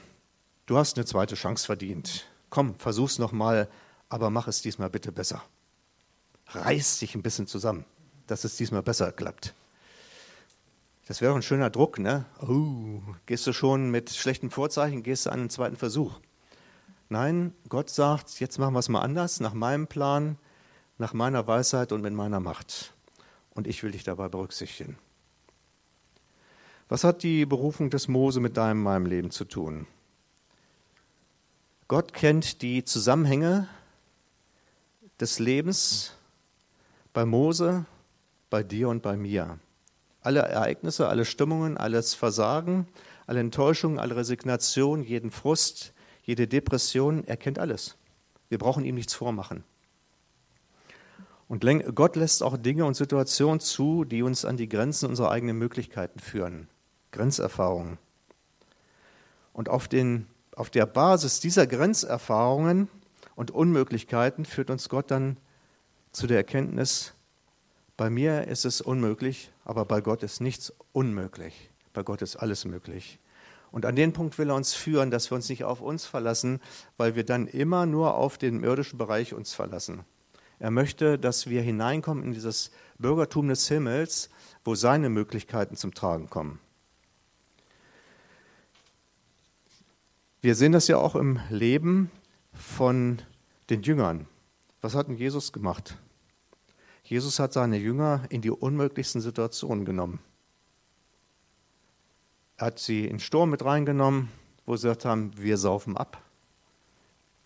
du hast eine zweite Chance verdient. Komm, versuch's nochmal, aber mach es diesmal bitte besser. Reiß dich ein bisschen zusammen, dass es diesmal besser klappt. Das wäre doch ein schöner Druck, ne? Oh, gehst du schon mit schlechten Vorzeichen, gehst du an einen zweiten Versuch. Nein, Gott sagt, jetzt machen wir es mal anders, nach meinem Plan, nach meiner Weisheit und mit meiner Macht. Und ich will dich dabei berücksichtigen. Was hat die Berufung des Mose mit deinem meinem Leben zu tun? Gott kennt die Zusammenhänge des Lebens bei Mose, bei dir und bei mir. Alle Ereignisse, alle Stimmungen, alles Versagen, alle Enttäuschungen, alle Resignation, jeden Frust, jede Depression, er kennt alles. Wir brauchen ihm nichts vormachen. Und Gott lässt auch Dinge und Situationen zu, die uns an die Grenzen unserer eigenen Möglichkeiten führen. Grenzerfahrungen. Und auf, den, auf der Basis dieser Grenzerfahrungen und Unmöglichkeiten führt uns Gott dann zu der Erkenntnis, bei mir ist es unmöglich, aber bei Gott ist nichts unmöglich. Bei Gott ist alles möglich. Und an den Punkt will er uns führen, dass wir uns nicht auf uns verlassen, weil wir dann immer nur auf den irdischen Bereich uns verlassen. Er möchte, dass wir hineinkommen in dieses Bürgertum des Himmels, wo seine Möglichkeiten zum Tragen kommen. Wir sehen das ja auch im Leben von den Jüngern. Was hat denn Jesus gemacht? Jesus hat seine Jünger in die unmöglichsten Situationen genommen. Er hat sie in Sturm mit reingenommen, wo sie gesagt haben, wir saufen ab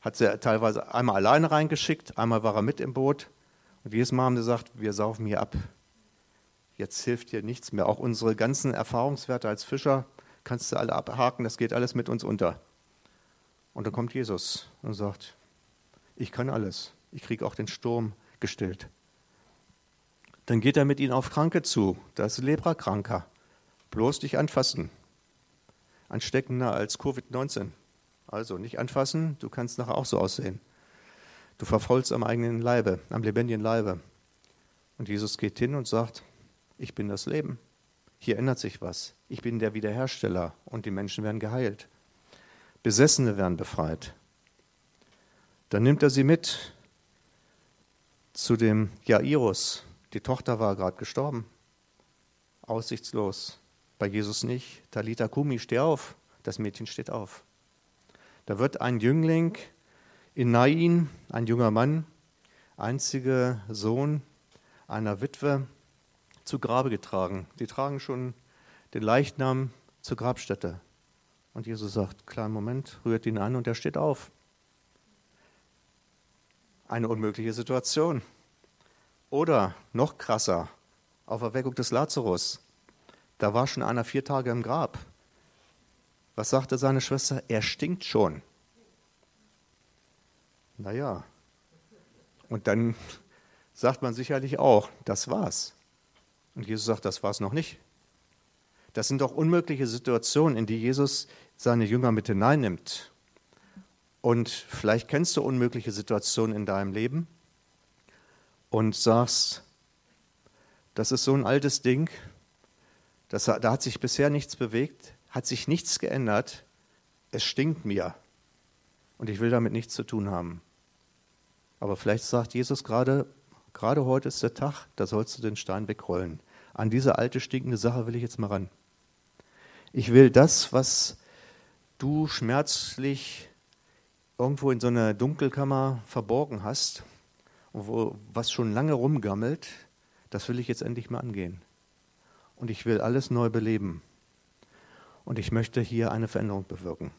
hat sie teilweise einmal alleine reingeschickt, einmal war er mit im Boot. Und jedes Mal haben sie gesagt, wir saufen hier ab. Jetzt hilft hier nichts mehr. Auch unsere ganzen Erfahrungswerte als Fischer kannst du alle abhaken, das geht alles mit uns unter. Und dann kommt Jesus und sagt, ich kann alles. Ich kriege auch den Sturm gestillt. Dann geht er mit ihnen auf Kranke zu. Das ist Leprakranker. Bloß dich anfassen. Ansteckender als Covid-19. Also nicht anfassen, du kannst nachher auch so aussehen. Du verfolgst am eigenen Leibe, am lebendigen Leibe. Und Jesus geht hin und sagt, ich bin das Leben. Hier ändert sich was. Ich bin der Wiederhersteller und die Menschen werden geheilt. Besessene werden befreit. Dann nimmt er sie mit zu dem Jairus. Die Tochter war gerade gestorben. Aussichtslos. Bei Jesus nicht. Talita Kumi, steh auf. Das Mädchen steht auf. Da wird ein Jüngling in Nain, ein junger Mann, einziger Sohn einer Witwe, zu Grabe getragen. Die tragen schon den Leichnam zur Grabstätte. Und Jesus sagt, kleinen Moment, rührt ihn an und er steht auf. Eine unmögliche Situation. Oder noch krasser, auf Erweckung des Lazarus. Da war schon einer vier Tage im Grab. Was sagte seine Schwester? Er stinkt schon. Naja, und dann sagt man sicherlich auch, das war's. Und Jesus sagt, das war's noch nicht. Das sind doch unmögliche Situationen, in die Jesus seine Jünger mit hineinnimmt. Und vielleicht kennst du unmögliche Situationen in deinem Leben und sagst, das ist so ein altes Ding, das, da hat sich bisher nichts bewegt, hat sich nichts geändert, es stinkt mir und ich will damit nichts zu tun haben. Aber vielleicht sagt Jesus gerade, gerade heute ist der Tag, da sollst du den Stein wegrollen. An diese alte stinkende Sache will ich jetzt mal ran. Ich will das, was du schmerzlich irgendwo in so einer Dunkelkammer verborgen hast, wo, was schon lange rumgammelt, das will ich jetzt endlich mal angehen. Und ich will alles neu beleben und ich möchte hier eine Veränderung bewirken.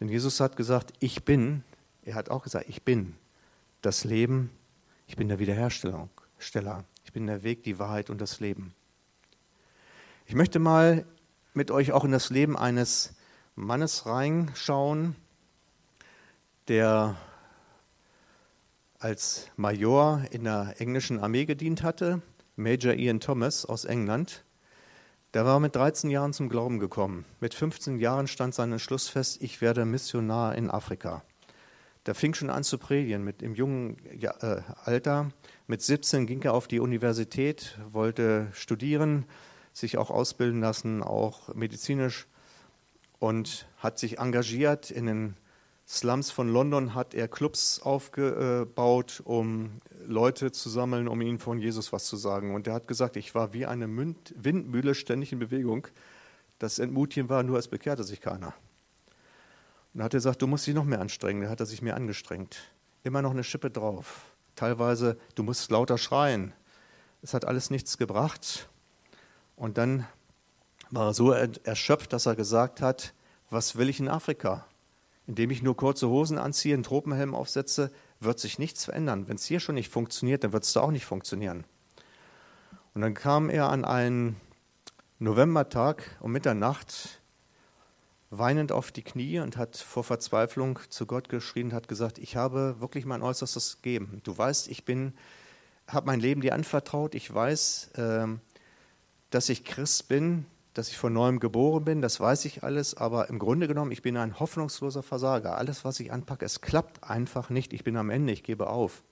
Denn Jesus hat gesagt, ich bin, er hat auch gesagt, ich bin das Leben, ich bin der Wiederhersteller, ich bin der Weg, die Wahrheit und das Leben. Ich möchte mal mit euch auch in das Leben eines Mannes reinschauen, der als Major in der englischen Armee gedient hatte, Major Ian Thomas aus England. Der war mit 13 Jahren zum Glauben gekommen. Mit 15 Jahren stand sein Entschluss fest, ich werde Missionar in Afrika. Der fing schon an zu predigen mit im jungen äh, Alter. Mit 17 ging er auf die Universität, wollte studieren, sich auch ausbilden lassen, auch medizinisch und hat sich engagiert in den Slums von London hat er Clubs aufgebaut, um Leute zu sammeln, um ihnen von Jesus was zu sagen. Und er hat gesagt, ich war wie eine Windmühle ständig in Bewegung. Das Entmutigen war, nur es bekehrte sich keiner. Und dann hat er gesagt, du musst dich noch mehr anstrengen. Da hat er sich mehr angestrengt. Immer noch eine Schippe drauf. Teilweise, du musst lauter schreien. Es hat alles nichts gebracht. Und dann war er so erschöpft, dass er gesagt hat, was will ich in Afrika? Indem ich nur kurze Hosen anziehe, einen Tropenhelm aufsetze, wird sich nichts verändern. Wenn es hier schon nicht funktioniert, dann wird es da auch nicht funktionieren. Und dann kam er an einen Novembertag um Mitternacht weinend auf die Knie und hat vor Verzweiflung zu Gott geschrien und hat gesagt, ich habe wirklich mein Äußerstes gegeben. Du weißt, ich bin, habe mein Leben dir anvertraut. Ich weiß, äh, dass ich Christ bin, dass ich von neuem geboren bin, das weiß ich alles, aber im Grunde genommen, ich bin ein hoffnungsloser Versager. Alles, was ich anpacke, es klappt einfach nicht. Ich bin am Ende, ich gebe auf.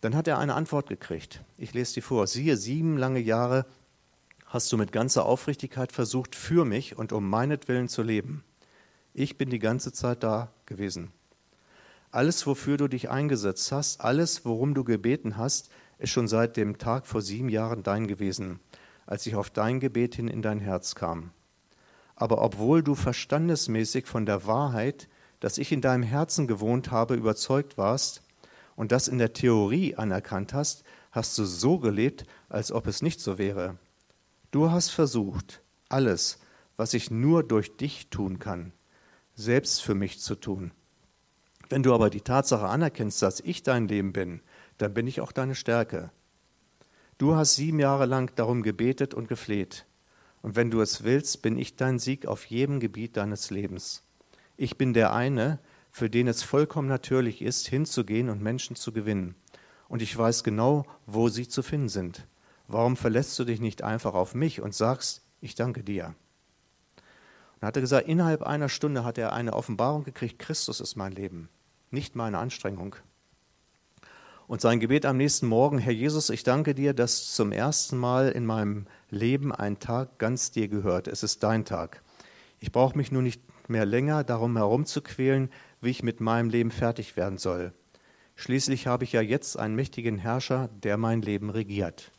Dann hat er eine Antwort gekriegt. Ich lese die vor. Siehe, sieben lange Jahre hast du mit ganzer Aufrichtigkeit versucht, für mich und um meinetwillen zu leben. Ich bin die ganze Zeit da gewesen. Alles, wofür du dich eingesetzt hast, alles, worum du gebeten hast, ist schon seit dem Tag vor sieben Jahren dein gewesen, als ich auf dein Gebet hin in dein Herz kam. Aber obwohl du verstandesmäßig von der Wahrheit, dass ich in deinem Herzen gewohnt habe, überzeugt warst und das in der Theorie anerkannt hast, hast du so gelebt, als ob es nicht so wäre. Du hast versucht, alles, was ich nur durch dich tun kann, selbst für mich zu tun. Wenn du aber die Tatsache anerkennst, dass ich dein Leben bin, dann bin ich auch deine Stärke. Du hast sieben Jahre lang darum gebetet und gefleht. Und wenn du es willst, bin ich dein Sieg auf jedem Gebiet deines Lebens. Ich bin der eine, für den es vollkommen natürlich ist, hinzugehen und Menschen zu gewinnen. Und ich weiß genau, wo sie zu finden sind. Warum verlässt du dich nicht einfach auf mich und sagst, ich danke dir? Und hat er gesagt, innerhalb einer Stunde hat er eine Offenbarung gekriegt, Christus ist mein Leben, nicht meine Anstrengung. Und sein Gebet am nächsten Morgen, Herr Jesus, ich danke dir, dass zum ersten Mal in meinem Leben ein Tag ganz dir gehört. Es ist dein Tag. Ich brauche mich nur nicht mehr länger darum herumzuquälen, wie ich mit meinem Leben fertig werden soll. Schließlich habe ich ja jetzt einen mächtigen Herrscher, der mein Leben regiert.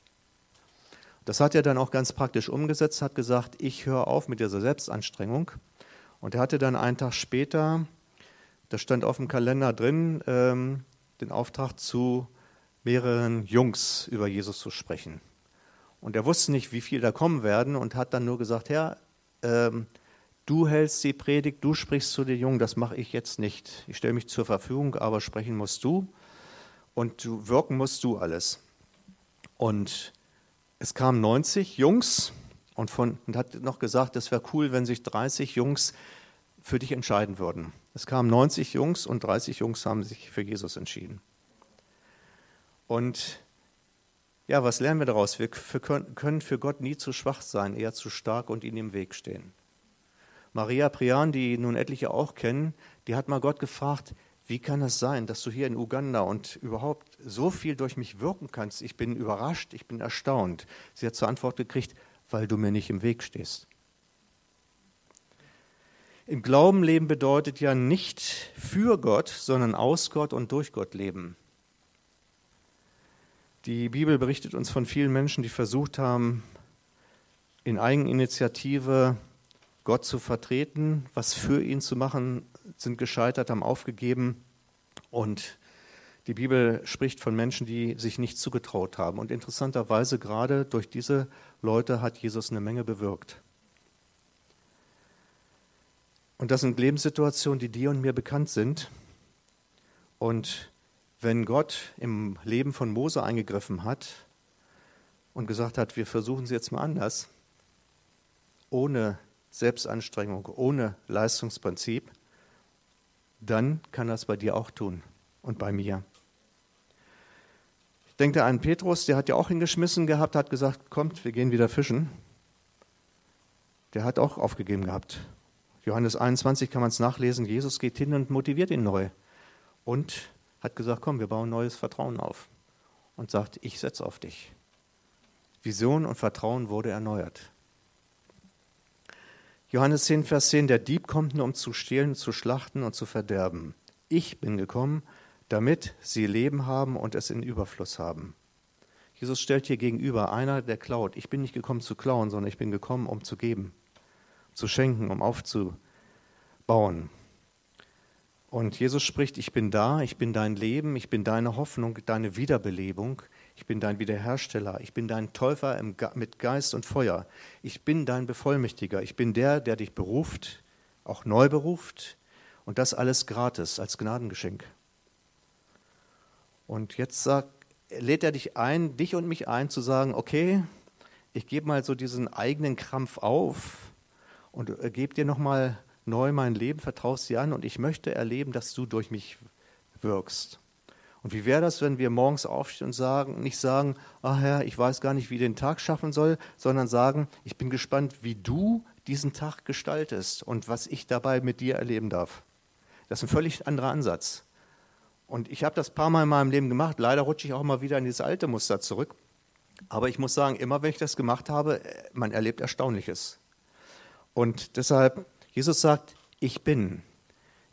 Das hat er dann auch ganz praktisch umgesetzt, hat gesagt, ich höre auf mit dieser Selbstanstrengung. Und er hatte dann einen Tag später, das stand auf dem Kalender drin, ähm, den Auftrag zu mehreren Jungs über Jesus zu sprechen. Und er wusste nicht, wie viel da kommen werden und hat dann nur gesagt, Herr, ähm, du hältst die Predigt, du sprichst zu den Jungen, das mache ich jetzt nicht. Ich stelle mich zur Verfügung, aber sprechen musst du und du, wirken musst du alles. Und es kamen 90 Jungs und, von, und hat noch gesagt, es wäre cool, wenn sich 30 Jungs für dich entscheiden würden. Es kamen 90 Jungs und 30 Jungs haben sich für Jesus entschieden. Und ja, was lernen wir daraus? Wir können für Gott nie zu schwach sein, eher zu stark und ihm im Weg stehen. Maria Prian, die nun etliche auch kennen, die hat mal Gott gefragt, wie kann es sein, dass du hier in Uganda und überhaupt so viel durch mich wirken kannst? Ich bin überrascht, ich bin erstaunt. Sie hat zur Antwort gekriegt, weil du mir nicht im Weg stehst. Im Glauben leben bedeutet ja nicht für Gott, sondern aus Gott und durch Gott leben. Die Bibel berichtet uns von vielen Menschen, die versucht haben, in Eigeninitiative Gott zu vertreten, was für ihn zu machen, sind gescheitert, haben aufgegeben. Und die Bibel spricht von Menschen, die sich nicht zugetraut haben. Und interessanterweise gerade durch diese Leute hat Jesus eine Menge bewirkt. Und das sind Lebenssituationen, die dir und mir bekannt sind. Und wenn Gott im Leben von Mose eingegriffen hat und gesagt hat, wir versuchen es jetzt mal anders, ohne Selbstanstrengung, ohne Leistungsprinzip, dann kann es bei dir auch tun und bei mir. Ich denke an Petrus, der hat ja auch hingeschmissen gehabt, hat gesagt, kommt, wir gehen wieder fischen. Der hat auch aufgegeben gehabt. Johannes 21 kann man es nachlesen. Jesus geht hin und motiviert ihn neu. Und hat gesagt, komm, wir bauen neues Vertrauen auf. Und sagt, ich setze auf dich. Vision und Vertrauen wurde erneuert. Johannes 10, Vers 10, der Dieb kommt nur, um zu stehlen, zu schlachten und zu verderben. Ich bin gekommen, damit sie Leben haben und es in Überfluss haben. Jesus stellt hier gegenüber einer, der klaut. Ich bin nicht gekommen zu klauen, sondern ich bin gekommen, um zu geben, zu schenken, um aufzubauen. Und Jesus spricht, ich bin da, ich bin dein Leben, ich bin deine Hoffnung, deine Wiederbelebung. Ich bin dein Wiederhersteller. Ich bin dein Täufer mit Geist und Feuer. Ich bin dein Bevollmächtiger. Ich bin der, der dich beruft, auch neu beruft. Und das alles gratis, als Gnadengeschenk. Und jetzt sagt, lädt er dich ein, dich und mich ein, zu sagen, okay, ich gebe mal so diesen eigenen Krampf auf und äh, gebe dir nochmal neu mein Leben, vertraust dir an und ich möchte erleben, dass du durch mich wirkst. Und wie wäre das, wenn wir morgens aufstehen und sagen, nicht sagen, ach Herr, ich weiß gar nicht, wie ich den Tag schaffen soll, sondern sagen, ich bin gespannt, wie du diesen Tag gestaltest und was ich dabei mit dir erleben darf. Das ist ein völlig anderer Ansatz. Und ich habe das ein paar Mal in meinem Leben gemacht. Leider rutsche ich auch mal wieder in dieses alte Muster zurück. Aber ich muss sagen, immer wenn ich das gemacht habe, man erlebt Erstaunliches. Und deshalb, Jesus sagt, ich bin,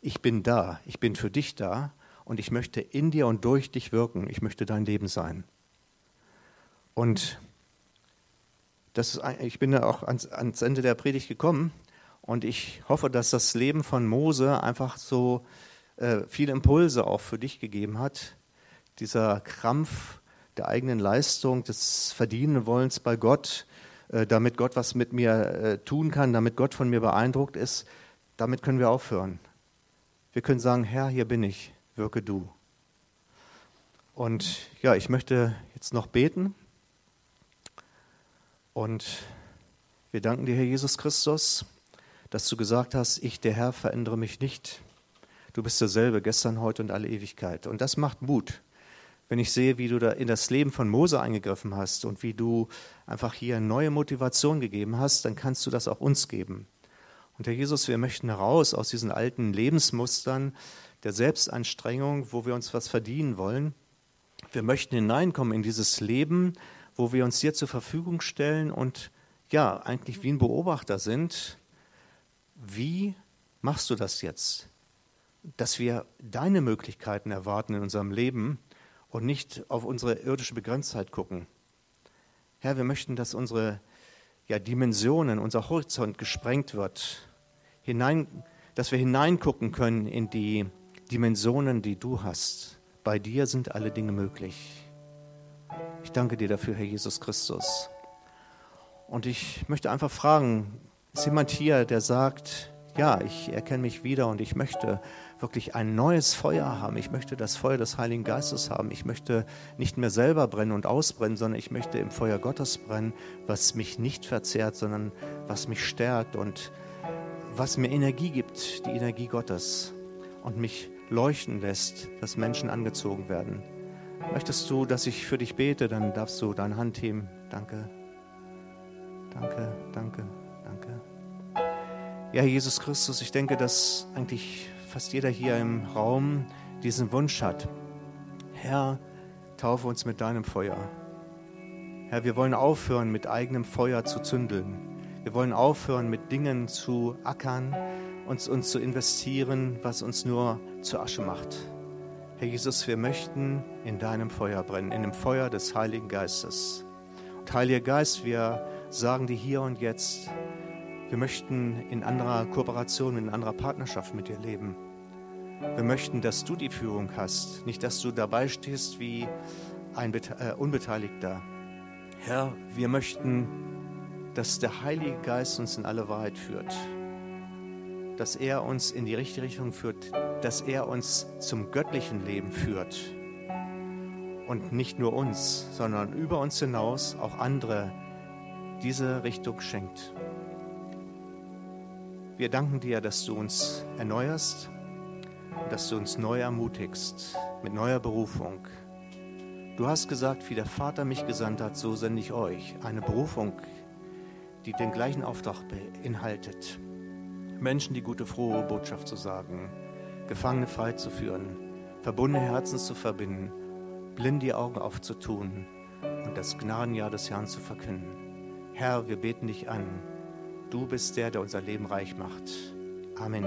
ich bin da, ich bin für dich da und ich möchte in dir und durch dich wirken. Ich möchte dein Leben sein. Und das ist, ich bin ja auch ans, ans Ende der Predigt gekommen und ich hoffe, dass das Leben von Mose einfach so äh, viele Impulse auch für dich gegeben hat. Dieser Krampf der eigenen Leistung, des verdienen Wollens bei Gott, damit Gott was mit mir äh, tun kann, damit Gott von mir beeindruckt ist, damit können wir aufhören. Wir können sagen, Herr, hier bin ich wirke du. Und ja, ich möchte jetzt noch beten. Und wir danken dir, Herr Jesus Christus, dass du gesagt hast, ich, der Herr, verändere mich nicht. Du bist derselbe, gestern, heute und alle Ewigkeit. Und das macht Mut, wenn ich sehe, wie du da in das Leben von Mose eingegriffen hast und wie du einfach hier neue Motivation gegeben hast, dann kannst du das auch uns geben. Und Herr Jesus, wir möchten heraus aus diesen alten Lebensmustern, der Selbstanstrengung, wo wir uns was verdienen wollen. Wir möchten hineinkommen in dieses Leben, wo wir uns dir zur Verfügung stellen und ja, eigentlich wie ein Beobachter sind. Wie machst du das jetzt? Dass wir deine Möglichkeiten erwarten in unserem Leben und nicht auf unsere irdische Begrenztheit gucken. Herr, wir möchten, dass unsere ja, Dimensionen, unser Horizont gesprengt wird, hinein, dass wir hineingucken können in die Dimensionen, die du hast. Bei dir sind alle Dinge möglich. Ich danke dir dafür, Herr Jesus Christus. Und ich möchte einfach fragen, ist jemand hier, der sagt, ja, ich erkenne mich wieder und ich möchte wirklich ein neues Feuer haben. Ich möchte das Feuer des Heiligen Geistes haben. Ich möchte nicht mehr selber brennen und ausbrennen, sondern ich möchte im Feuer Gottes brennen, was mich nicht verzehrt, sondern was mich stärkt und was mir Energie gibt, die Energie Gottes und mich leuchten lässt, dass Menschen angezogen werden. Möchtest du, dass ich für dich bete, dann darfst du deine Hand heben. Danke. Danke, danke, danke. Ja, Jesus Christus, ich denke, dass eigentlich fast jeder hier im Raum diesen Wunsch hat. Herr, taufe uns mit deinem Feuer. Herr, wir wollen aufhören, mit eigenem Feuer zu zündeln. Wir wollen aufhören, mit Dingen zu ackern, uns, uns zu investieren, was uns nur zur Asche macht. Herr Jesus, wir möchten in deinem Feuer brennen, in dem Feuer des Heiligen Geistes. Und Heiliger Geist, wir sagen dir hier und jetzt, wir möchten in anderer Kooperation, in anderer Partnerschaft mit dir leben. Wir möchten, dass du die Führung hast, nicht, dass du dabei stehst wie ein äh, Unbeteiligter. Herr, wir möchten, dass der Heilige Geist uns in alle Wahrheit führt dass er uns in die richtige Richtung führt, dass er uns zum göttlichen Leben führt. Und nicht nur uns, sondern über uns hinaus auch andere diese Richtung schenkt. Wir danken dir, dass du uns erneuerst dass du uns neu ermutigst mit neuer Berufung. Du hast gesagt, wie der Vater mich gesandt hat, so sende ich euch. Eine Berufung, die den gleichen Auftrag beinhaltet. Menschen die gute, frohe Botschaft zu sagen, Gefangene frei zu führen, verbundene Herzen zu verbinden, blind die Augen aufzutun und das Gnadenjahr des Herrn zu verkünden. Herr, wir beten dich an. Du bist der, der unser Leben reich macht. Amen.